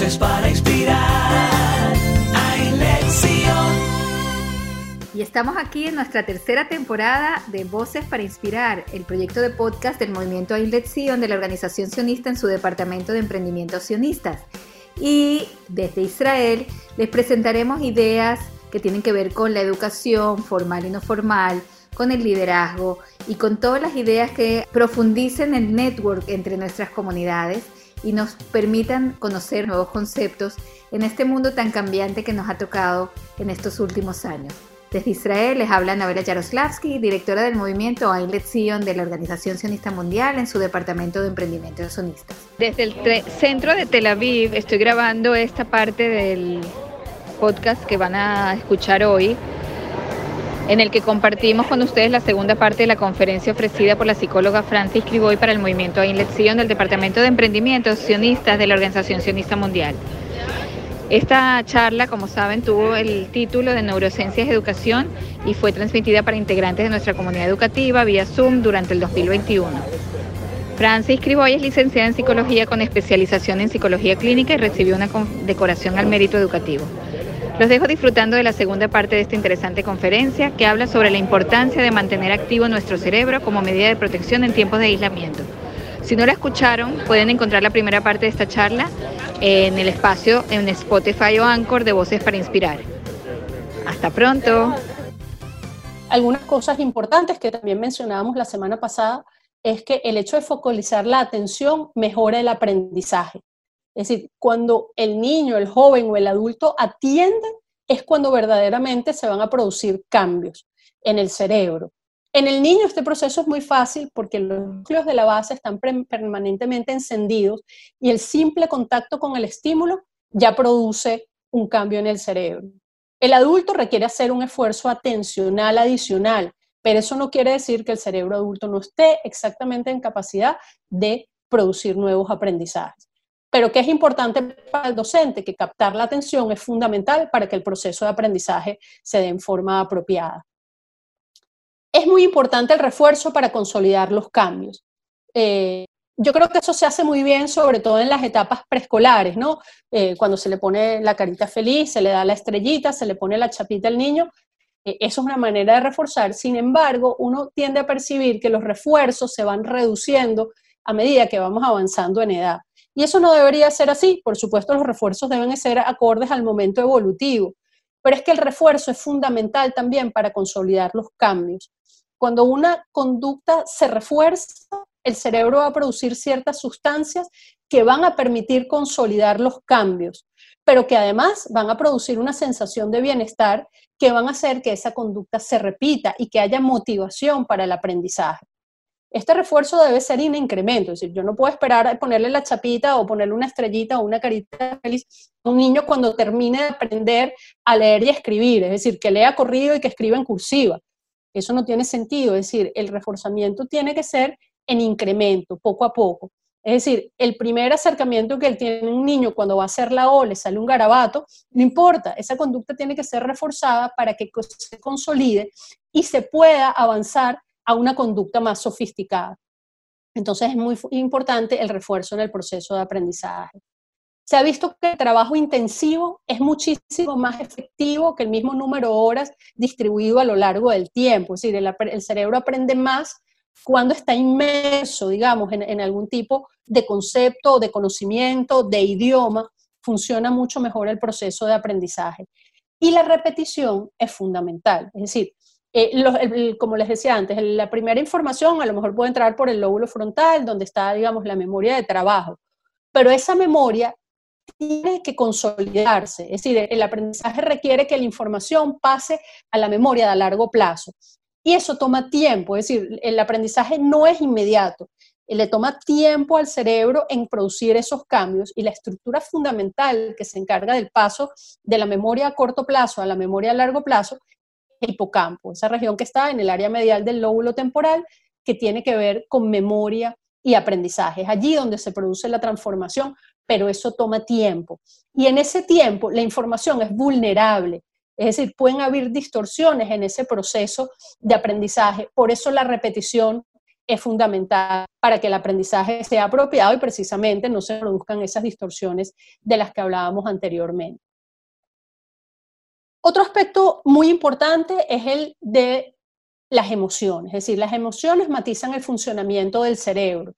Voces para inspirar. Hay lección. Y estamos aquí en nuestra tercera temporada de Voces para Inspirar, el proyecto de podcast del movimiento Ainlet Sion de la organización sionista en su departamento de emprendimientos sionistas. Y desde Israel les presentaremos ideas que tienen que ver con la educación formal y no formal, con el liderazgo y con todas las ideas que profundicen el network entre nuestras comunidades y nos permitan conocer nuevos conceptos en este mundo tan cambiante que nos ha tocado en estos últimos años. Desde Israel les habla Navela Yaroslavsky, directora del movimiento Ainlet Zion de la Organización Sionista Mundial en su departamento de emprendimiento sionistas. Desde el centro de Tel Aviv estoy grabando esta parte del podcast que van a escuchar hoy, en el que compartimos con ustedes la segunda parte de la conferencia ofrecida por la psicóloga Francis Criboy para el movimiento en lección del Departamento de Emprendimientos Sionistas de la Organización Sionista Mundial. Esta charla, como saben, tuvo el título de Neurociencias Educación y fue transmitida para integrantes de nuestra comunidad educativa vía Zoom durante el 2021. Francis Criboy es licenciada en Psicología con especialización en Psicología Clínica y recibió una decoración al mérito educativo. Los dejo disfrutando de la segunda parte de esta interesante conferencia que habla sobre la importancia de mantener activo nuestro cerebro como medida de protección en tiempos de aislamiento. Si no la escucharon, pueden encontrar la primera parte de esta charla en el espacio en Spotify o Anchor de Voces para Inspirar. Hasta pronto. Algunas cosas importantes que también mencionábamos la semana pasada es que el hecho de focalizar la atención mejora el aprendizaje. Es decir, cuando el niño, el joven o el adulto atiende, es cuando verdaderamente se van a producir cambios en el cerebro. En el niño este proceso es muy fácil porque los núcleos de la base están permanentemente encendidos y el simple contacto con el estímulo ya produce un cambio en el cerebro. El adulto requiere hacer un esfuerzo atencional adicional, pero eso no quiere decir que el cerebro adulto no esté exactamente en capacidad de producir nuevos aprendizajes. Pero que es importante para el docente, que captar la atención es fundamental para que el proceso de aprendizaje se dé en forma apropiada. Es muy importante el refuerzo para consolidar los cambios. Eh, yo creo que eso se hace muy bien, sobre todo en las etapas preescolares, ¿no? Eh, cuando se le pone la carita feliz, se le da la estrellita, se le pone la chapita al niño. Eh, eso es una manera de reforzar. Sin embargo, uno tiende a percibir que los refuerzos se van reduciendo a medida que vamos avanzando en edad. Y eso no debería ser así. Por supuesto, los refuerzos deben ser acordes al momento evolutivo. Pero es que el refuerzo es fundamental también para consolidar los cambios. Cuando una conducta se refuerza, el cerebro va a producir ciertas sustancias que van a permitir consolidar los cambios, pero que además van a producir una sensación de bienestar que van a hacer que esa conducta se repita y que haya motivación para el aprendizaje este refuerzo debe ser en incremento, es decir, yo no puedo esperar a ponerle la chapita o ponerle una estrellita o una carita feliz a un niño cuando termine de aprender a leer y escribir, es decir, que lea corrido y que escriba en cursiva. Eso no tiene sentido, es decir, el reforzamiento tiene que ser en incremento, poco a poco. Es decir, el primer acercamiento que él tiene un niño cuando va a hacer la O, le sale un garabato, no importa, esa conducta tiene que ser reforzada para que se consolide y se pueda avanzar a una conducta más sofisticada. Entonces es muy importante el refuerzo en el proceso de aprendizaje. Se ha visto que el trabajo intensivo es muchísimo más efectivo que el mismo número de horas distribuido a lo largo del tiempo. Es decir, el, cerebro aprende más cuando está inmerso, digamos, en, en algún tipo de concepto, de conocimiento, de idioma, funciona mucho mejor el proceso de aprendizaje. Y la repetición es fundamental. Es decir, eh, como les decía antes, la primera información a lo mejor puede entrar por el lóbulo frontal, donde está, digamos, la memoria de trabajo, pero esa memoria tiene que consolidarse, es decir, el aprendizaje requiere que la información pase a la memoria a largo plazo. Y eso toma tiempo, es decir, el aprendizaje no es inmediato, le toma tiempo al cerebro en producir esos cambios y la estructura fundamental que se encarga del paso de la memoria a corto plazo a la memoria a largo plazo hipocampo, esa región que está en el área medial del lóbulo temporal, que tiene que ver con memoria y aprendizaje. Es allí donde se produce la transformación, pero eso toma tiempo. Y en ese tiempo la información es vulnerable, es decir, pueden haber distorsiones en ese proceso de aprendizaje. Por eso la repetición es fundamental para que el aprendizaje sea apropiado y precisamente no se produzcan esas distorsiones de las que hablábamos anteriormente. Otro aspecto muy importante es el de las emociones, es decir, las emociones matizan el funcionamiento del cerebro.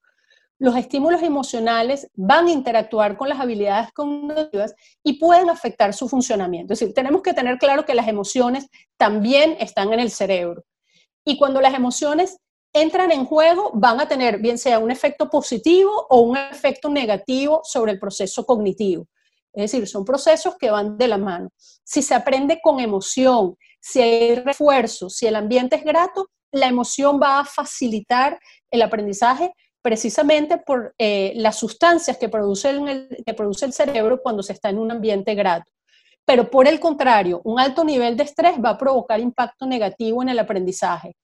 Los estímulos emocionales van a interactuar con las habilidades cognitivas y pueden afectar su funcionamiento. Es decir, tenemos que tener claro que las emociones también están en el cerebro. Y cuando las emociones entran en juego, van a tener bien sea un efecto positivo o un efecto negativo sobre el proceso cognitivo. Es decir, son procesos que van de la mano. Si se aprende con emoción, si hay refuerzo, si el ambiente es grato, la emoción va a facilitar el aprendizaje precisamente por eh, las sustancias que produce, el, que produce el cerebro cuando se está en un ambiente grato. Pero por el contrario, un alto nivel de estrés va a provocar impacto negativo en el aprendizaje.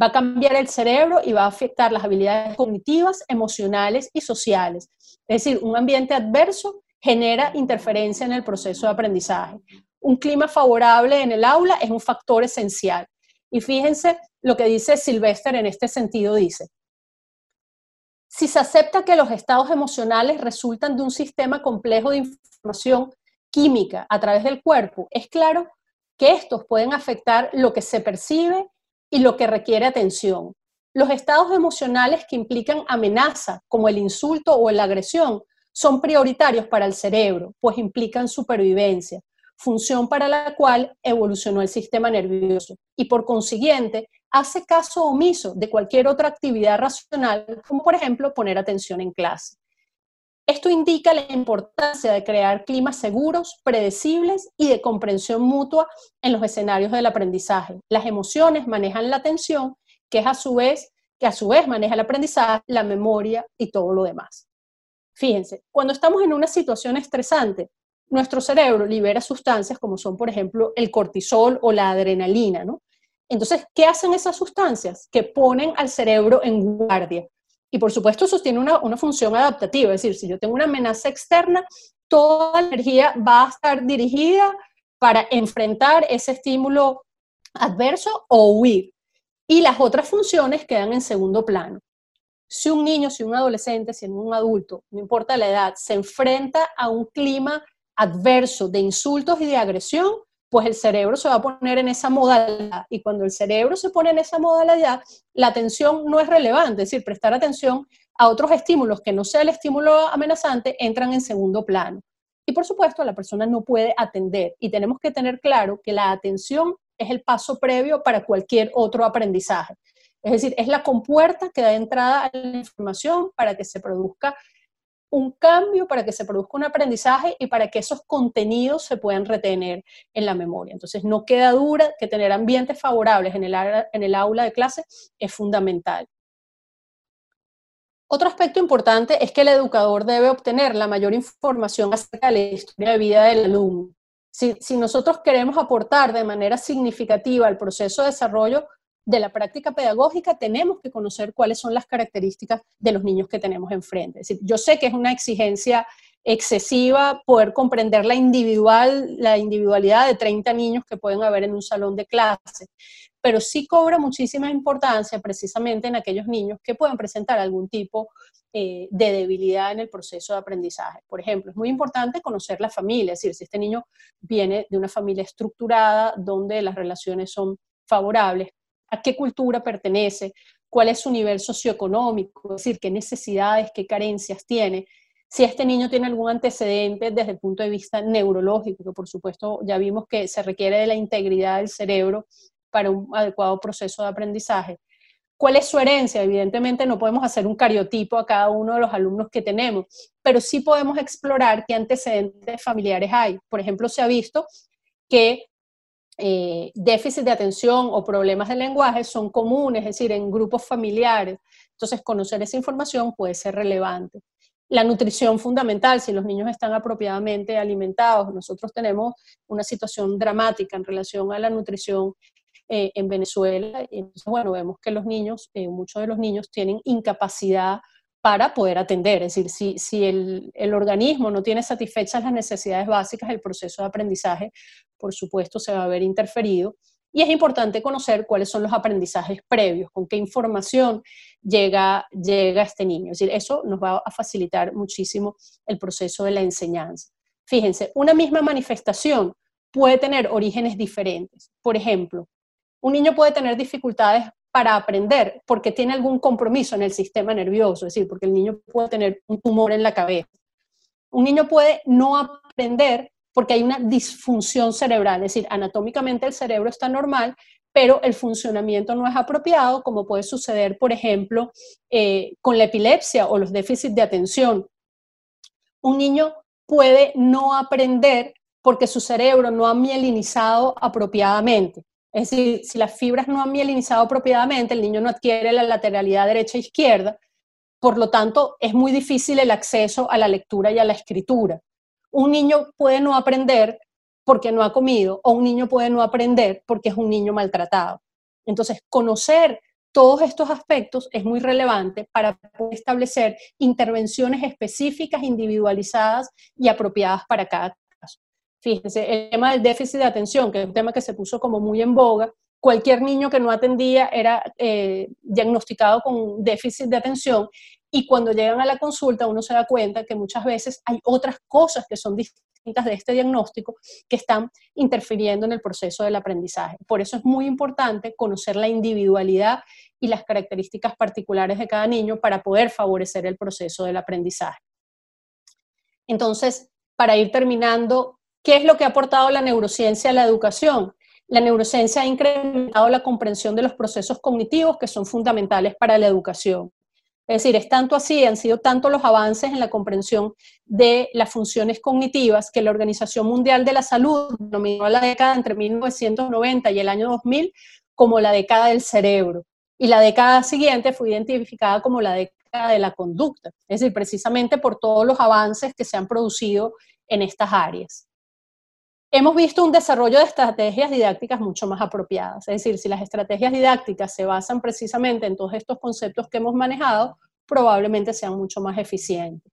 Va a cambiar el cerebro y va a afectar las habilidades cognitivas, emocionales y sociales. Es decir, un ambiente adverso genera interferencia en el proceso de aprendizaje. Un clima favorable en el aula es un factor esencial. Y fíjense lo que dice Sylvester en este sentido, dice, si se acepta que los estados emocionales resultan de un sistema complejo de información química a través del cuerpo, es claro que estos pueden afectar lo que se percibe y lo que requiere atención. Los estados emocionales que implican amenaza, como el insulto o la agresión, son prioritarios para el cerebro, pues implican supervivencia, función para la cual evolucionó el sistema nervioso y por consiguiente hace caso omiso de cualquier otra actividad racional, como por ejemplo poner atención en clase. Esto indica la importancia de crear climas seguros, predecibles y de comprensión mutua en los escenarios del aprendizaje. Las emociones manejan la atención, que es a su vez que a su vez maneja el aprendizaje, la memoria y todo lo demás. Fíjense, cuando estamos en una situación estresante, nuestro cerebro libera sustancias como son, por ejemplo, el cortisol o la adrenalina, ¿no? Entonces, ¿qué hacen esas sustancias? Que ponen al cerebro en guardia. Y por supuesto, eso tiene una, una función adaptativa, es decir, si yo tengo una amenaza externa, toda la energía va a estar dirigida para enfrentar ese estímulo adverso o huir. Y las otras funciones quedan en segundo plano si un niño, si un adolescente, si un adulto, no importa la edad, se enfrenta a un clima adverso de insultos y de agresión, pues el cerebro se va a poner en esa modalidad. Y cuando el cerebro se pone en esa modalidad, la atención no es relevante, es decir, prestar atención a otros estímulos que no sea el estímulo amenazante entran en segundo plano. Y por supuesto, la persona no puede atender. Y tenemos que tener claro que la atención es el paso previo para cualquier otro aprendizaje. Es decir, es la compuerta que da entrada a la información para que se produzca un cambio, para que se produzca un aprendizaje y para que esos contenidos se puedan retener en la memoria. Entonces, no queda duda que tener ambientes favorables en el, aula de clase es fundamental. Otro aspecto importante es que el educador debe obtener la mayor información acerca de la historia de vida del alumno. Si nosotros queremos aportar de manera significativa al proceso de desarrollo de la práctica pedagógica tenemos que conocer cuáles son las características de los niños que tenemos enfrente. Es yo sé que es una exigencia excesiva poder comprender la individualidad de 30 niños que pueden haber en un salón de clase, pero sí cobra muchísima importancia precisamente en aquellos niños que pueden presentar algún tipo eh, de debilidad en el proceso de aprendizaje. Por ejemplo, es muy importante conocer la familia, es decir, si este niño viene de una familia estructurada donde las relaciones son favorables, a qué cultura pertenece, cuál es su nivel socioeconómico, es decir, qué necesidades, qué carencias tiene, si este niño tiene algún antecedente desde el punto de vista neurológico, que por supuesto ya vimos que se requiere de la integridad del cerebro para un adecuado proceso de aprendizaje. ¿Cuál es su herencia? Evidentemente no podemos hacer un cariotipo a cada uno de los alumnos que tenemos, pero sí podemos explorar qué antecedentes familiares hay. Por ejemplo, se ha visto que eh, déficit de atención o problemas de lenguaje son comunes, es decir, en grupos familiares. Entonces, conocer esa información puede ser relevante. La nutrición fundamental, si los niños están apropiadamente alimentados. Nosotros tenemos una situación dramática en relación a la nutrición eh, en Venezuela. Entonces, bueno, vemos que los niños, eh, muchos de los niños tienen incapacidad para poder atender. Es decir, si, si el, el, organismo no tiene satisfechas las necesidades básicas, el proceso de aprendizaje, por supuesto, se va a ver interferido. Y es importante conocer cuáles son los aprendizajes previos, con qué información llega, llega este niño. Es decir, eso nos va a facilitar muchísimo el proceso de la enseñanza. Fíjense, una misma manifestación puede tener orígenes diferentes. Por ejemplo, un niño puede tener dificultades para aprender porque tiene algún compromiso en el sistema nervioso, es decir, porque el niño puede tener un tumor en la cabeza. Un niño puede no aprender porque hay una disfunción cerebral, es decir, anatómicamente el cerebro está normal, pero el funcionamiento no es apropiado, como puede suceder, por ejemplo, eh, con la epilepsia o los déficits de atención. Un niño puede no aprender porque su cerebro no ha mielinizado apropiadamente. Es decir, si las fibras no han mielinizado apropiadamente, el niño no adquiere la lateralidad derecha e izquierda, por lo tanto, es muy difícil el acceso a la lectura y a la escritura un niño puede no aprender porque no ha comido o un niño puede no aprender porque es un niño maltratado. Entonces, conocer todos estos aspectos es muy relevante para establecer intervenciones específicas, individualizadas y apropiadas para cada. Fíjense, el tema del déficit de atención, que es un tema que se puso como muy en boga, cualquier niño que no atendía era eh, diagnosticado con déficit de atención y cuando llegan a la consulta uno se da cuenta que muchas veces hay otras cosas que son distintas de este diagnóstico que están interfiriendo en el proceso del aprendizaje. Por eso es muy importante conocer la individualidad y las características particulares de cada niño para poder favorecer el proceso del aprendizaje. Entonces, para ir terminando, ¿qué es lo que ha aportado la neurociencia a la educación? La neurociencia ha incrementado la comprensión de los procesos cognitivos que son fundamentales para la educación. Es decir, es tanto así, han sido tanto los avances en la comprensión de las funciones cognitivas que la Organización Mundial de la Salud denominó la década entre 1990 y el año 2000 como la década del cerebro. Y la década siguiente fue identificada como la década de la conducta, es decir, precisamente por todos los avances que se han producido en estas áreas. Hemos visto un desarrollo de estrategias didácticas mucho más apropiadas, es decir, si las estrategias didácticas se basan precisamente en todos estos conceptos que hemos manejado, probablemente sean mucho más eficientes.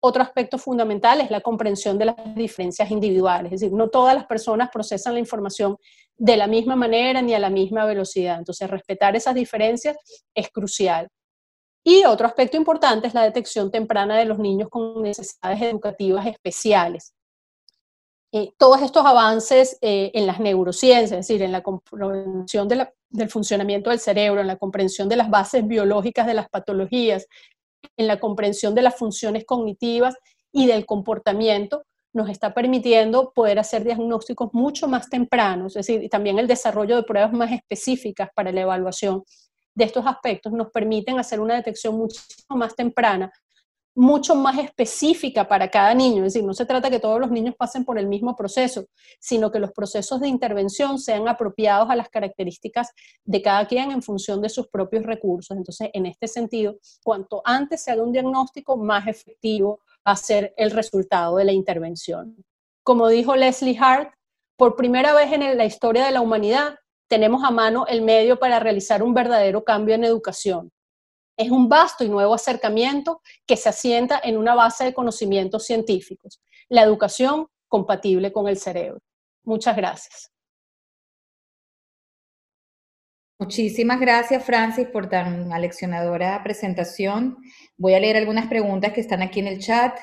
Otro aspecto fundamental es la comprensión de las diferencias individuales, es decir, no todas las personas procesan la información de la misma manera ni a la misma velocidad, entonces respetar esas diferencias es crucial. Y otro aspecto importante es la detección temprana de los niños con necesidades educativas especiales. Eh, todos estos avances eh, en las neurociencias, es decir, en la comprensión del funcionamiento del cerebro, en la comprensión de las bases biológicas de las patologías, en la comprensión de las funciones cognitivas y del comportamiento, nos está permitiendo poder hacer diagnósticos mucho más tempranos, es decir, también el desarrollo de pruebas más específicas para la evaluación de estos aspectos nos permiten hacer una detección muchísimo más temprana mucho más específica para cada niño. Es decir, no se trata que todos los niños pasen por el mismo proceso, sino que los procesos de intervención sean apropiados a las características de cada quien en función de sus propios recursos. Entonces, en este sentido, cuanto antes se haga un diagnóstico, más efectivo va a ser el resultado de la intervención. Como dijo Leslie Hart, por primera vez en la historia de la humanidad tenemos a mano el medio para realizar un verdadero cambio en educación es un vasto y nuevo acercamiento que se asienta en una base de conocimientos científicos, la educación compatible con el cerebro. Muchas gracias. Muchísimas gracias, Francis, por tan aleccionadora presentación. Voy a leer algunas preguntas que están aquí en el chat.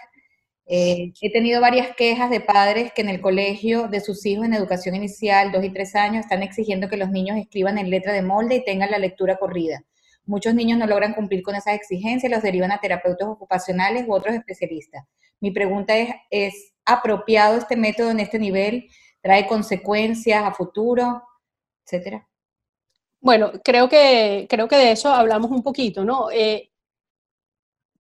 Eh, he tenido varias quejas de padres que en el colegio de sus hijos en educación inicial, dos y tres años, están exigiendo que los niños escriban en letra de molde y tengan la lectura corrida. Muchos niños no logran cumplir con esas exigencias, los derivan a terapeutas ocupacionales u otros especialistas. Mi pregunta es, ¿es apropiado este método en este nivel? ¿Trae consecuencias a futuro? Etcétera. Bueno, creo que, creo que de eso hablamos un poquito, ¿no? Eh,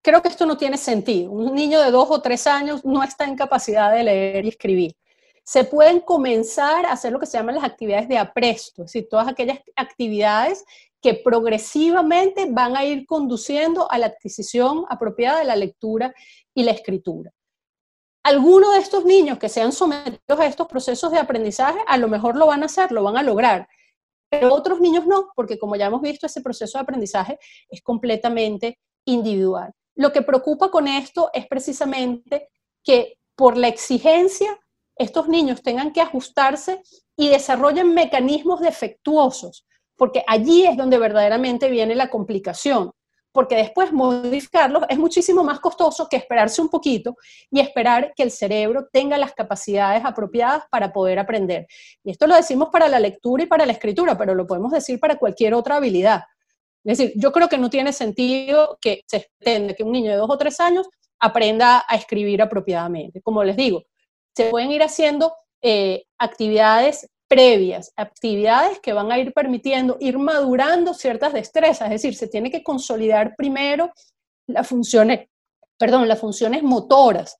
creo que esto no tiene sentido. Un niño de dos o tres años no está en capacidad de leer y escribir. Se pueden comenzar a hacer lo que se llaman las actividades de apresto, es decir, todas aquellas actividades que progresivamente van a ir conduciendo a la adquisición apropiada de la lectura y la escritura. Algunos de estos niños que sean sometidos a estos procesos de aprendizaje, a lo mejor lo van a hacer, lo van a lograr, pero otros niños no, porque como ya hemos visto, ese proceso de aprendizaje es completamente individual. Lo que preocupa con esto es precisamente que por la exigencia estos niños tengan que ajustarse y desarrollen mecanismos defectuosos, porque allí es donde verdaderamente viene la complicación porque después modificarlos es muchísimo más costoso que esperarse un poquito y esperar que el cerebro tenga las capacidades apropiadas para poder aprender. Y esto lo decimos para la lectura y para la escritura, pero lo podemos decir para cualquier otra habilidad. Es decir, yo creo que no tiene sentido que se extienda que un niño de dos o tres años aprenda a escribir apropiadamente. Como les digo, se pueden ir haciendo eh, actividades previas, actividades que van a ir permitiendo ir madurando ciertas destrezas, es decir, se tiene que consolidar primero las funciones, perdón, las funciones motoras.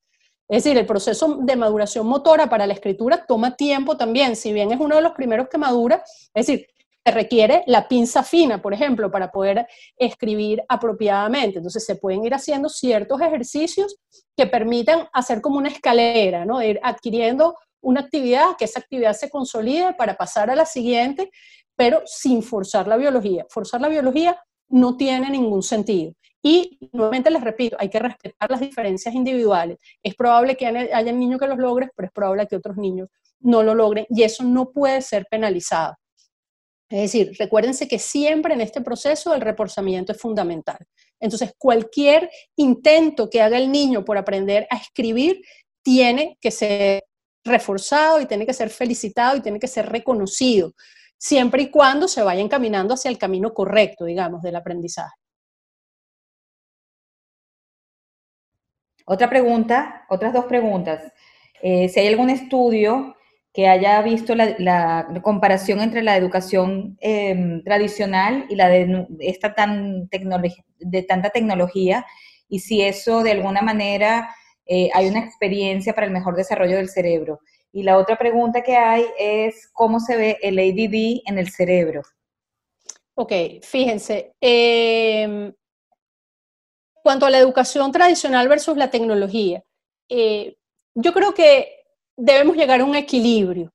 Es decir, el proceso de maduración motora para la escritura toma tiempo también, si bien es uno de los primeros que madura, es decir, se requiere la pinza fina, por ejemplo, para poder escribir apropiadamente. Entonces se pueden ir haciendo ciertos ejercicios que permitan hacer como una escalera, ¿no? Ir adquiriendo una actividad, que esa actividad se consolide para pasar a la siguiente, pero sin forzar la biología. Forzar la biología no tiene ningún sentido. Y nuevamente les repito, hay que respetar las diferencias individuales. Es probable que haya niños que los logren, pero es probable que otros niños no lo logren y eso no puede ser penalizado. Es decir, recuérdense que siempre en este proceso el reforzamiento es fundamental. Entonces, cualquier intento que haga el niño por aprender a escribir tiene que ser reforzado y tiene que ser felicitado y tiene que ser reconocido, siempre y cuando se vayan caminando hacia el camino correcto, digamos, del aprendizaje. Otra pregunta, otras dos preguntas. Eh, si hay algún estudio que haya visto la, comparación entre la educación em, tradicional y la de esta tan de tanta tecnología, y si eso de alguna manera eh, hay una experiencia para el mejor desarrollo del cerebro. Y la otra pregunta que hay es cómo se ve el ADD en el cerebro. Ok, fíjense. Eh, cuanto a la educación tradicional versus la tecnología, eh, yo creo que debemos llegar a un equilibrio.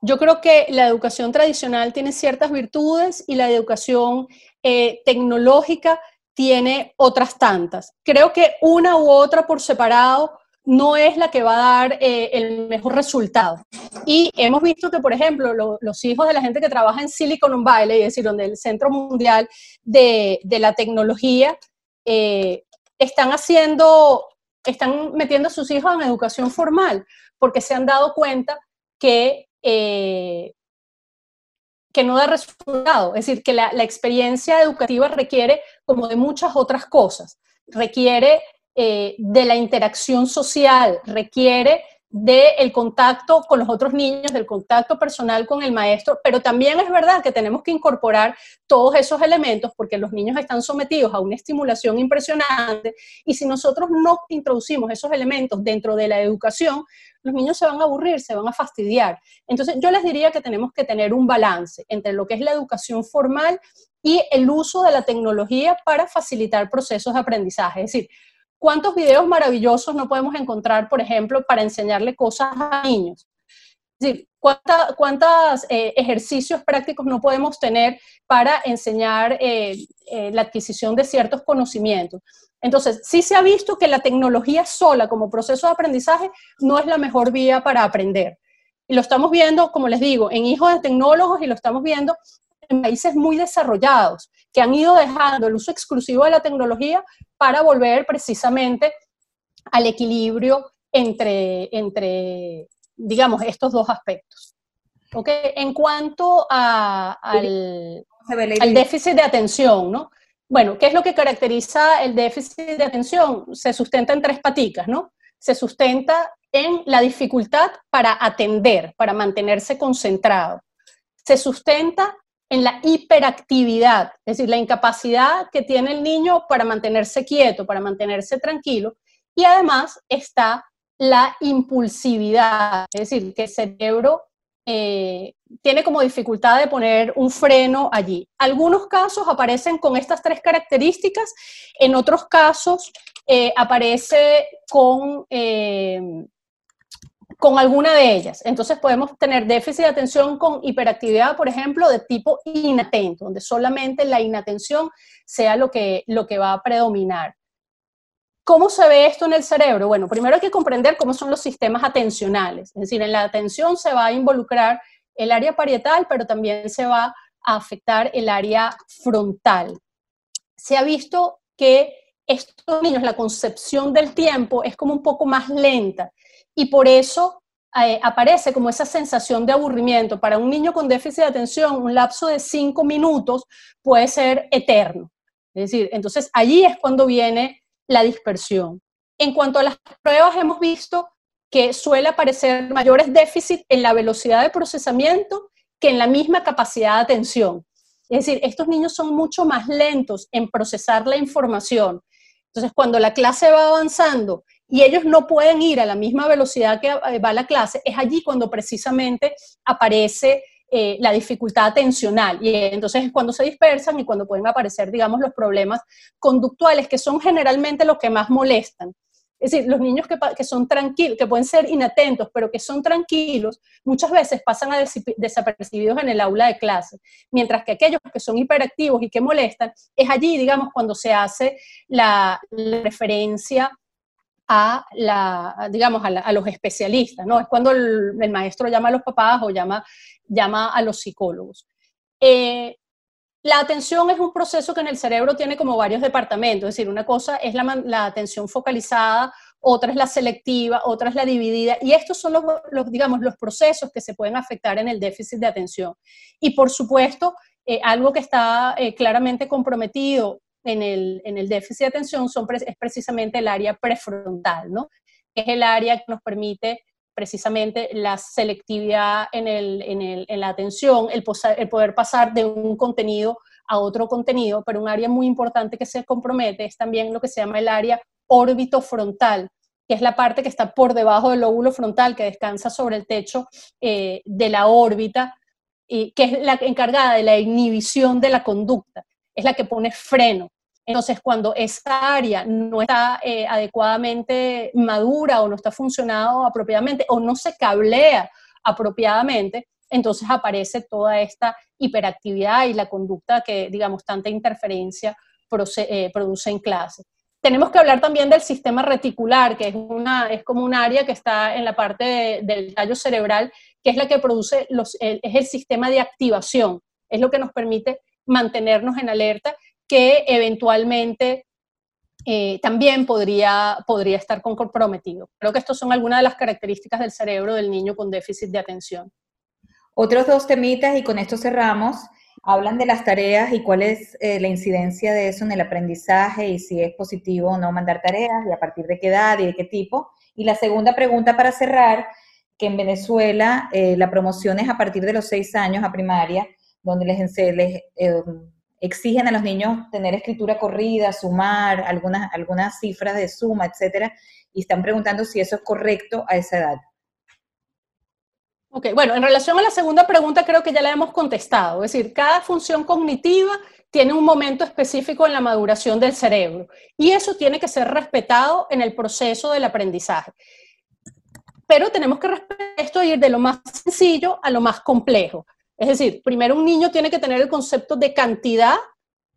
Yo creo que la educación tradicional tiene ciertas virtudes y la educación eh, tecnológica tiene otras tantas. Creo que una u otra por separado no es la que va a dar eh, el mejor resultado. Y hemos visto que, por ejemplo, los hijos de la gente que trabaja en Silicon Valley, es decir, donde el centro mundial de, la tecnología, eh, están haciendo, están metiendo a sus hijos en educación formal, porque se han dado cuenta que eh, que no da resultado. Es decir, que la, experiencia educativa requiere como de muchas otras cosas. Requiere eh, de la interacción social, requiere del contacto con los otros niños, del contacto personal con el maestro, pero también es verdad que tenemos que incorporar todos esos elementos porque los niños están sometidos a una estimulación impresionante y si nosotros no introducimos esos elementos dentro de la educación, los niños se van a aburrir, se van a fastidiar. Entonces yo les diría que tenemos que tener un balance entre lo que es la educación formal y el uso de la tecnología para facilitar procesos de aprendizaje. Es decir, ¿Cuántos videos maravillosos no podemos encontrar, por ejemplo, para enseñarle cosas a niños? ¿cuántos eh, ejercicios prácticos no podemos tener para enseñar eh, eh, la adquisición de ciertos conocimientos? Entonces, sí se ha visto que la tecnología sola como proceso de aprendizaje no es la mejor vía para aprender. Y lo estamos viendo, como les digo, en hijos de tecnólogos y lo estamos viendo en países muy desarrollados, que han ido dejando el uso exclusivo de la tecnología para volver precisamente al equilibrio entre, entre digamos, estos dos aspectos. ¿Okay? En cuanto al, al déficit de atención, ¿no? Bueno, ¿qué es lo que caracteriza el déficit de atención? Se sustenta en tres paticas, ¿no? Se sustenta en la dificultad para atender, para mantenerse concentrado. Se sustenta en la hiperactividad, es decir, la incapacidad que tiene el niño para mantenerse quieto, para mantenerse tranquilo, y además está la impulsividad, es decir, que el cerebro eh, tiene como dificultad de poner un freno allí. Algunos casos aparecen con estas tres características, en otros casos eh, aparece con eh, con alguna de ellas. Entonces podemos tener déficit de atención con hiperactividad, por ejemplo, de tipo inatento, donde solamente la inatención sea lo que, lo que va a predominar. ¿Cómo se ve esto en el cerebro? Bueno, primero hay que comprender cómo son los sistemas atencionales. Es decir, en la atención se va a involucrar el área parietal, pero también se va a afectar el área frontal. Se ha visto que estos niños, la concepción del tiempo es como un poco más lenta y por eso eh, aparece como esa sensación de aburrimiento. Para un niño con déficit de atención, un lapso de cinco minutos puede ser eterno. Es decir, entonces allí es cuando viene la dispersión. En cuanto a las pruebas, hemos visto que suele aparecer mayores déficits en la velocidad de procesamiento que en la misma capacidad de atención. Es decir, estos niños son mucho más lentos en procesar la información. Entonces, cuando la clase va avanzando y ellos no pueden ir a la misma velocidad que eh, va la clase, es allí cuando precisamente aparece eh, la dificultad atencional. Y entonces es cuando se dispersan y cuando pueden aparecer, digamos, los problemas conductuales, que son generalmente los que más molestan. Es decir, los niños que, son tranquilos, que pueden ser inatentos, pero que son tranquilos, muchas veces pasan a desapercibidos en el aula de clase, mientras que aquellos que son hiperactivos y que molestan, es allí, digamos, cuando se hace la, referencia a, la, digamos, a, los especialistas, ¿no? Es cuando el, maestro llama a los papás o llama, llama a los psicólogos. Eh, la atención es un proceso que en el cerebro tiene como varios departamentos, es decir, una cosa es la, atención focalizada, otra es la selectiva, otra es la dividida, y estos son los, digamos, los procesos que se pueden afectar en el déficit de atención. Y por supuesto, eh, algo que está eh, claramente comprometido en el, en el, déficit de atención son, es precisamente el área prefrontal, ¿no? Que es el área que nos permite precisamente la selectividad en, el, en, el, en la atención, el, el, poder pasar de un contenido a otro contenido, pero un área muy importante que se compromete es también lo que se llama el área órbito frontal, que es la parte que está por debajo del lóbulo frontal, que descansa sobre el techo eh, de la órbita, y que es la encargada de la inhibición de la conducta, es la que pone freno. Entonces, cuando esa área no está eh, adecuadamente madura o no está funcionando apropiadamente o no se cablea apropiadamente, entonces aparece toda esta hiperactividad y la conducta que, digamos, tanta interferencia eh, produce en clase. Tenemos que hablar también del sistema reticular, que es como un área que está en la parte del tallo cerebral, que es la que produce, los, es el sistema de activación, es lo que nos permite mantenernos en alerta que eventualmente eh, también podría, podría estar comprometido. Creo que estas son algunas de las características del cerebro del niño con déficit de atención. Otros dos temitas, y con esto cerramos, hablan de las tareas y cuál es eh, la incidencia de eso en el aprendizaje y si es positivo o no mandar tareas y a partir de qué edad y de qué tipo. Y la segunda pregunta para cerrar, que en Venezuela eh, la promoción es a partir de los seis años a primaria, donde les, les exigen a los niños tener escritura corrida, sumar, algunas, algunas cifras de suma, etcétera, y están preguntando si eso es correcto a esa edad. Ok, bueno, en relación a la segunda pregunta creo que ya la hemos contestado, es decir, cada función cognitiva tiene un momento específico en la maduración del cerebro y eso tiene que ser respetado en el proceso del aprendizaje. Pero tenemos que respetar esto y ir de lo más sencillo a lo más complejo. Es decir, primero un niño tiene que tener el concepto de cantidad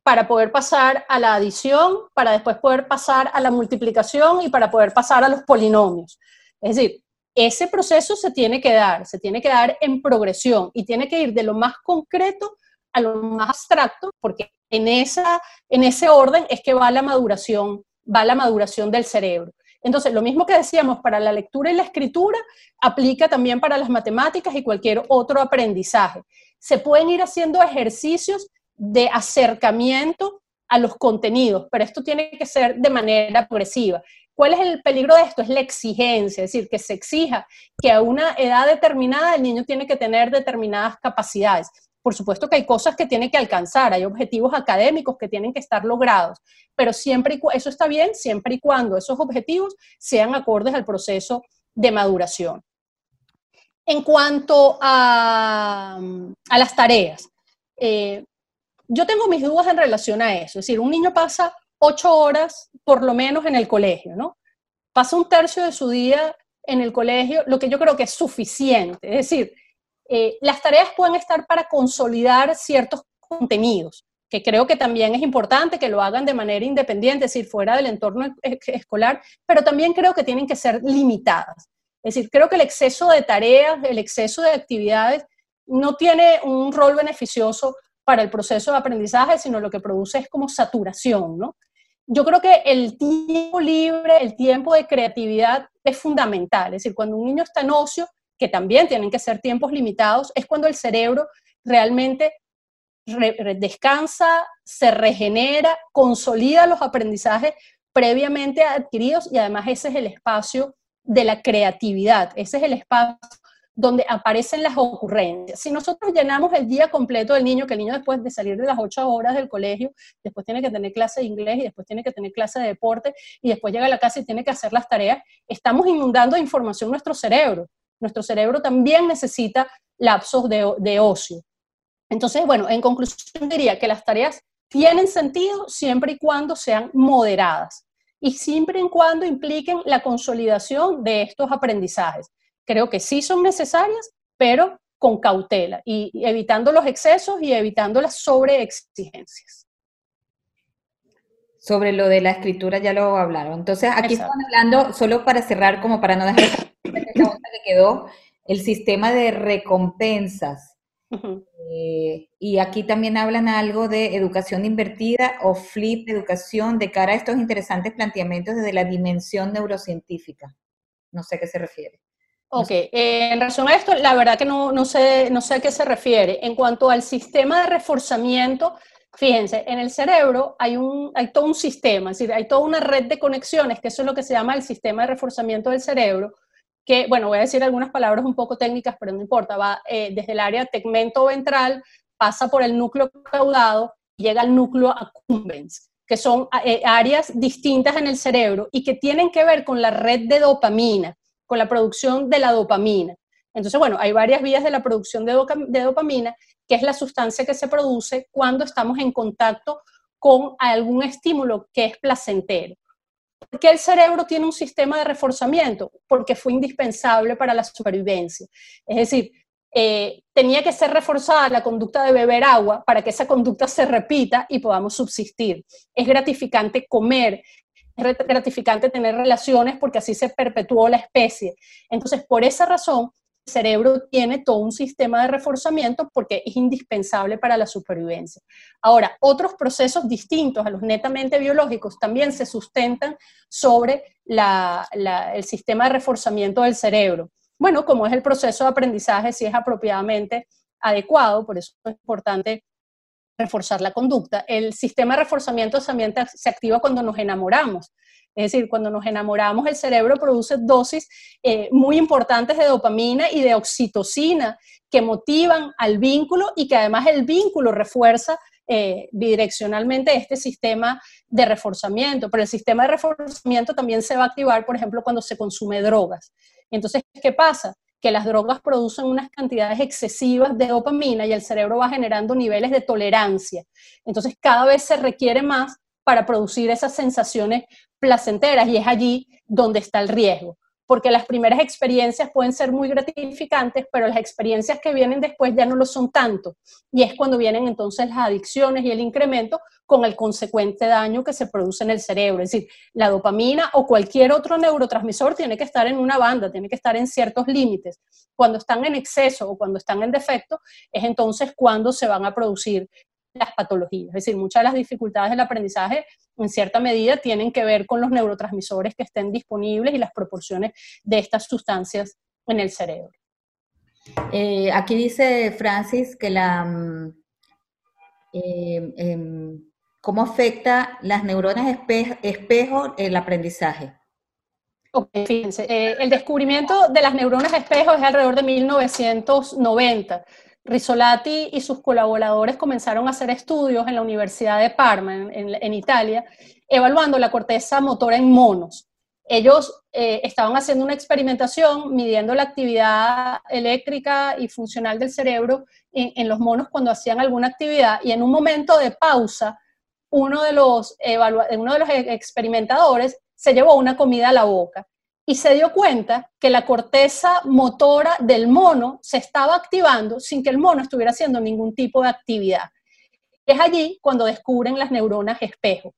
para poder pasar a la adición, para después poder pasar a la multiplicación y para poder pasar a los polinomios. Es decir, ese proceso se tiene que dar, se tiene que dar en progresión y tiene que ir de lo más concreto a lo más abstracto, porque en, esa, en ese orden es que va la maduración, va la maduración del cerebro. Entonces, lo mismo que decíamos para la lectura y la escritura, aplica también para las matemáticas y cualquier otro aprendizaje. Se pueden ir haciendo ejercicios de acercamiento a los contenidos, pero esto tiene que ser de manera progresiva. ¿Cuál es el peligro de esto? Es la exigencia, es decir, que se exija que a una edad determinada el niño tiene que tener determinadas capacidades. Por supuesto que hay cosas que tiene que alcanzar, hay objetivos académicos que tienen que estar logrados, pero siempre eso está bien siempre y cuando esos objetivos sean acordes al proceso de maduración. En cuanto a, las tareas, eh, yo tengo mis dudas en relación a eso. Es decir, un niño pasa ocho horas por lo menos en el colegio, ¿no? Pasa un tercio de su día en el colegio, lo que yo creo que es suficiente. Es decir, eh, las tareas pueden estar para consolidar ciertos contenidos, que creo que también es importante que lo hagan de manera independiente, es decir, fuera del entorno escolar, pero también creo que tienen que ser limitadas. Es decir, creo que el exceso de tareas, el exceso de actividades no tiene un rol beneficioso para el proceso de aprendizaje, sino lo que produce es como saturación, ¿no? Yo creo que el tiempo libre, el tiempo de creatividad es fundamental. Es decir, cuando un niño está en ocio, que también tienen que ser tiempos limitados, es cuando el cerebro realmente descansa, se regenera, consolida los aprendizajes previamente adquiridos y además ese es el espacio de la creatividad, ese es el espacio donde aparecen las ocurrencias. Si nosotros llenamos el día completo del niño, que el niño después de salir de las ocho horas del colegio, después tiene que tener clase de inglés y después tiene que tener clase de deporte y después llega a la casa y tiene que hacer las tareas, estamos inundando de información nuestro cerebro. Nuestro cerebro también necesita lapsos de, de ocio. Entonces, bueno, en conclusión diría que las tareas tienen sentido siempre y cuando sean moderadas y siempre y cuando impliquen la consolidación de estos aprendizajes. Creo que sí son necesarias, pero con cautela y evitando los excesos y evitando las sobreexigencias. Sobre lo de la escritura ya lo hablaron. Entonces, aquí estamos hablando, solo para cerrar, como para no dejar que quedó, el sistema de recompensas eh, y aquí también hablan algo de educación invertida o flip educación de cara a estos interesantes planteamientos desde la dimensión neurocientífica. No sé a qué se refiere. Ok, eh, en relación a esto, la verdad que no, no, sé, no sé a qué se refiere. En cuanto al sistema de reforzamiento, fíjense, en el cerebro hay, un, todo un sistema, hay toda una red de conexiones, que eso es lo que se llama el sistema de reforzamiento del cerebro, que, bueno, voy a decir algunas palabras un poco técnicas, pero no importa, va eh, desde el área tegmento ventral, pasa por el núcleo caudado llega al núcleo accumbens, que son eh, áreas distintas en el cerebro y que tienen que ver con la red de dopamina, con la producción de la dopamina. Entonces, bueno, hay varias vías de la producción de dopamina, que es la sustancia que se produce cuando estamos en contacto con algún estímulo que es placentero. ¿Por qué el cerebro tiene un sistema de reforzamiento? Porque fue indispensable para la supervivencia. Es decir, eh, tenía que ser reforzada la conducta de beber agua para que esa conducta se repita y podamos subsistir. Es gratificante comer, es gratificante tener relaciones porque así se perpetuó la especie. Entonces, por esa razón, cerebro tiene todo un sistema de reforzamiento porque es indispensable para la supervivencia. Ahora, otros procesos distintos a los netamente biológicos también se sustentan sobre el sistema de reforzamiento del cerebro. Bueno, como es el proceso de aprendizaje, si es apropiadamente adecuado, por eso es importante reforzar la conducta. El sistema de reforzamiento también se activa cuando nos enamoramos. Es decir, cuando nos enamoramos, el cerebro produce dosis eh, muy importantes de dopamina y de oxitocina que motivan al vínculo y que además el vínculo refuerza eh, bidireccionalmente este sistema de reforzamiento. Pero el sistema de reforzamiento también se va a activar, por ejemplo, cuando se consume drogas. Entonces, ¿qué pasa? Que las drogas producen unas cantidades excesivas de dopamina y el cerebro va generando niveles de tolerancia. Entonces, cada vez se requiere más para producir esas sensaciones placenteras y es allí donde está el riesgo, porque las primeras experiencias pueden ser muy gratificantes, pero las experiencias que vienen después ya no lo son tanto y es cuando vienen entonces las adicciones y el incremento con el consecuente daño que se produce en el cerebro. Es decir, la dopamina o cualquier otro neurotransmisor tiene que estar en una banda, tiene que estar en ciertos límites. Cuando están en exceso o cuando están en defecto, es entonces cuando se van a producir las patologías. Es decir, muchas de las dificultades del aprendizaje en cierta medida tienen que ver con los neurotransmisores que estén disponibles y las proporciones de estas sustancias en el cerebro. Eh, aquí dice Francis que la... Mm, eh, em, ¿Cómo afecta las neuronas espejo, el aprendizaje? fíjense, eh, el descubrimiento de las neuronas espejo es alrededor de 1990. Risolati y sus colaboradores comenzaron a hacer estudios en la Universidad de Parma, en, Italia, evaluando la corteza motora en monos. Ellos eh, estaban haciendo una experimentación midiendo la actividad eléctrica y funcional del cerebro en, los monos cuando hacían alguna actividad y en un momento de pausa, uno de los, uno de los experimentadores se llevó una comida a la boca y se dio cuenta que la corteza motora del mono se estaba activando sin que el mono estuviera haciendo ningún tipo de actividad. es allí cuando descubren las neuronas espejo,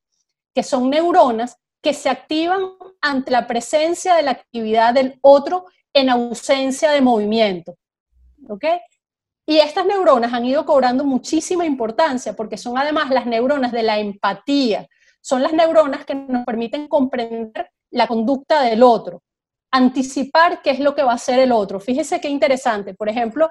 que son neuronas que se activan ante la presencia de la actividad del otro en ausencia de movimiento. ¿Ok? Y estas neuronas han ido cobrando muchísima importancia porque son además las neuronas de la empatía, son las neuronas que nos permiten comprender la conducta del otro, anticipar qué es lo que va a hacer el otro. Fíjese qué interesante, por ejemplo,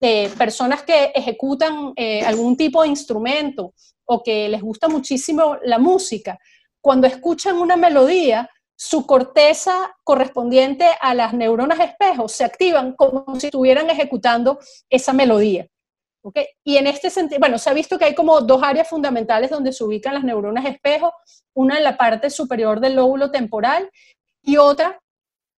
eh, personas que ejecutan eh, algún tipo de instrumento o que les gusta muchísimo la música, cuando escuchan una melodía, su corteza correspondiente a las neuronas espejos se activan como si estuvieran ejecutando esa melodía. Y en este sentido, bueno, se ha visto que hay como dos áreas fundamentales donde se ubican las neuronas espejo, una en la parte superior del lóbulo temporal y otra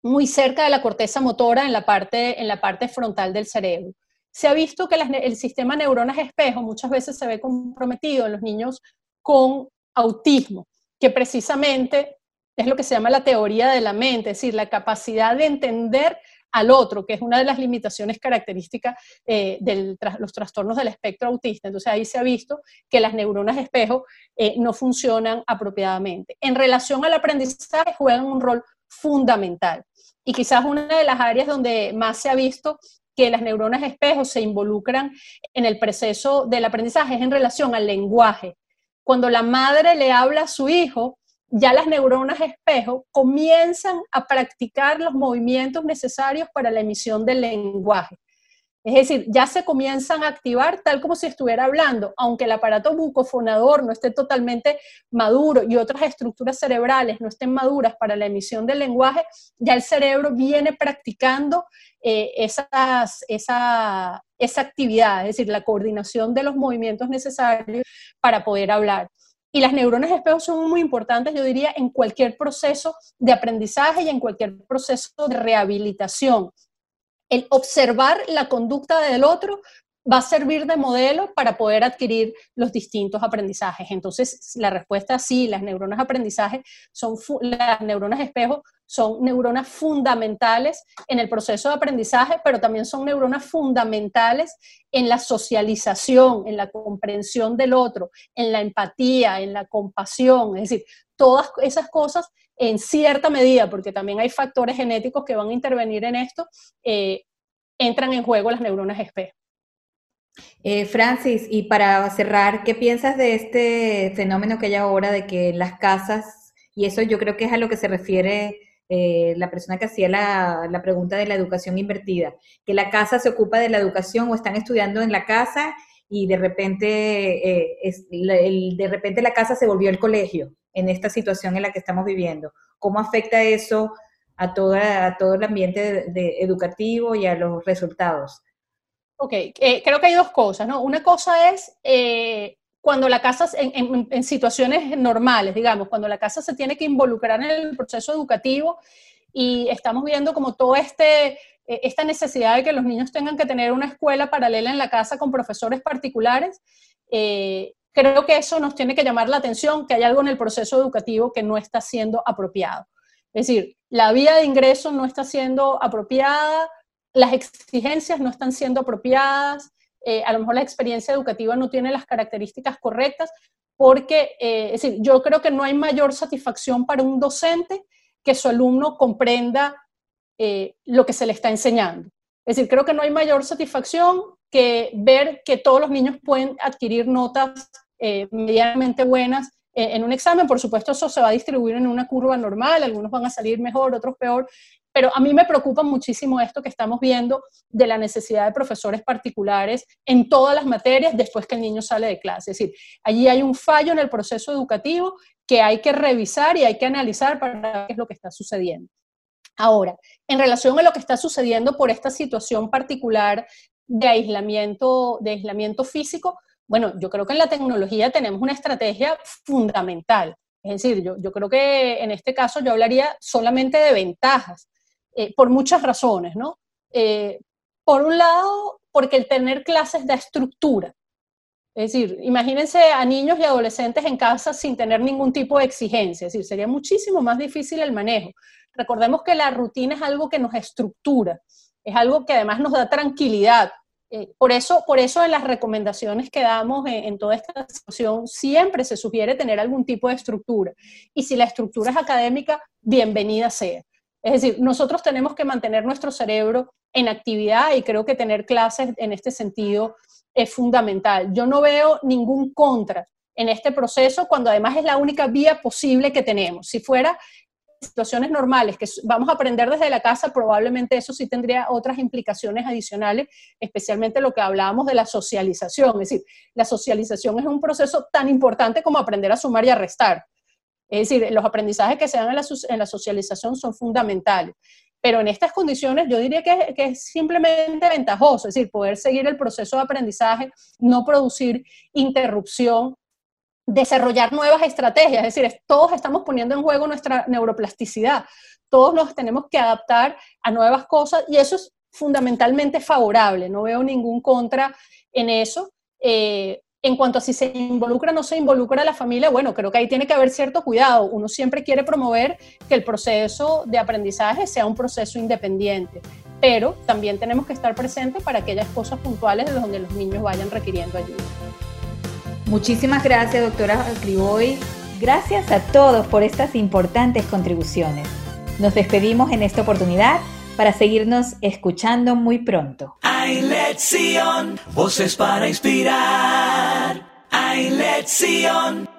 muy cerca de la corteza motora en la parte, en la parte frontal del cerebro. Se ha visto que el sistema neuronas espejo muchas veces se ve comprometido en los niños con autismo, que precisamente es lo que se llama la teoría de la mente, es decir, la capacidad de entender al otro, que es una de las limitaciones características eh, de los trastornos del espectro autista. Entonces ahí se ha visto que las neuronas espejo eh, no funcionan apropiadamente. En relación al aprendizaje juegan un rol fundamental. Y quizás una de las áreas donde más se ha visto que las neuronas espejo se involucran en el proceso del aprendizaje es en relación al lenguaje. Cuando la madre le habla a su hijo, ya las neuronas espejo comienzan a practicar los movimientos necesarios para la emisión del lenguaje. Es decir, ya se comienzan a activar tal como si estuviera hablando, aunque el aparato bucofonador no esté totalmente maduro y otras estructuras cerebrales no estén maduras para la emisión del lenguaje, ya el cerebro viene practicando eh, esas, esa, esa actividad, es decir, la coordinación de los movimientos necesarios para poder hablar. Y las neuronas espejo son muy importantes, yo diría, en cualquier proceso de aprendizaje y en cualquier proceso de rehabilitación. El observar la conducta del otro va a servir de modelo para poder adquirir los distintos aprendizajes. Entonces, la respuesta es sí, las neuronas aprendizaje son las neuronas espejo son neuronas fundamentales en el proceso de aprendizaje, pero también son neuronas fundamentales en la socialización, en la comprensión del otro, en la empatía, en la compasión, es decir, todas esas cosas en cierta medida, porque también hay factores genéticos que van a intervenir en esto, eh, entran en juego las neuronas espejo. Eh, Francis, y para cerrar, ¿qué piensas de este fenómeno que hay ahora de que las casas, y eso yo creo que es a lo que se refiere eh, la persona que hacía la, pregunta de la educación invertida, que la casa se ocupa de la educación o están estudiando en la casa y de repente, eh, es, de repente la casa se volvió el colegio en esta situación en la que estamos viviendo. ¿Cómo afecta eso a, toda, a todo el ambiente educativo y a los resultados? Ok, eh, creo que hay dos cosas, ¿no? Una cosa es cuando la casa, en, situaciones normales, digamos, cuando la casa se tiene que involucrar en el proceso educativo y estamos viendo como todo este, e, esta necesidad de que los niños tengan que tener una escuela paralela en la casa con profesores particulares, eh, creo que eso nos tiene que llamar la atención, que hay algo en el proceso educativo que no está siendo apropiado. Es decir, la vía de ingreso no está siendo apropiada, las exigencias no están siendo apropiadas, eh, a lo mejor la experiencia educativa no tiene las características correctas, porque, eh, es decir, yo creo que no hay mayor satisfacción para un docente que su alumno comprenda eh, lo que se le está enseñando. Es decir, creo que no hay mayor satisfacción que ver que todos los niños pueden adquirir notas medianamente buenas en un examen. Por supuesto, eso se va a distribuir en una curva normal, algunos van a salir mejor, otros peor, pero a mí me preocupa muchísimo esto que estamos viendo de la necesidad de profesores particulares en todas las materias después que el niño sale de clase. Es decir, allí hay un fallo en el proceso educativo que hay que revisar y hay que analizar para ver qué es lo que está sucediendo. Ahora, en relación a lo que está sucediendo por esta situación particular de aislamiento, de aislamiento físico, bueno, yo creo que en la tecnología tenemos una estrategia fundamental. Es decir, yo, yo creo que en este caso yo hablaría solamente de ventajas. Eh, por muchas razones, ¿no? Eh, por un lado, porque el tener clases da estructura. Es decir, imagínense a niños y adolescentes en casa sin tener ningún tipo de exigencia, es decir, sería muchísimo más difícil el manejo. Recordemos que la rutina es algo que nos estructura, es algo que además nos da tranquilidad. Eh, por, eso, por eso en las recomendaciones que damos en, toda esta situación siempre se sugiere tener algún tipo de estructura. Y si la estructura es académica, bienvenida sea. Es decir, nosotros tenemos que mantener nuestro cerebro en actividad y creo que tener clases en este sentido es fundamental. Yo no veo ningún contra en este proceso cuando además es la única vía posible que tenemos. Si fuera situaciones normales que vamos a aprender desde la casa, probablemente eso sí tendría otras implicaciones adicionales, especialmente lo que hablábamos de la socialización. Es decir, la socialización es un proceso tan importante como aprender a sumar y a restar. Es decir, los aprendizajes que se dan en la, socialización son fundamentales. Pero en estas condiciones yo diría que, que, es simplemente ventajoso, es decir, poder seguir el proceso de aprendizaje, no producir interrupción desarrollar nuevas estrategias, es decir, todos estamos poniendo en juego nuestra neuroplasticidad, todos nos tenemos que adaptar a nuevas cosas y eso es fundamentalmente favorable, no veo ningún contra en eso. Eh, en cuanto a si se involucra o no se involucra la familia, bueno, creo que ahí tiene que haber cierto cuidado. Uno siempre quiere promover que el proceso de aprendizaje sea un proceso independiente, pero también tenemos que estar presentes para aquellas cosas puntuales de donde los niños vayan requiriendo ayuda. Muchísimas gracias, doctora Criboy. Gracias a todos por estas importantes contribuciones. Nos despedimos en esta oportunidad para seguirnos escuchando muy pronto. Hay lección, voces para inspirar. Hay lección.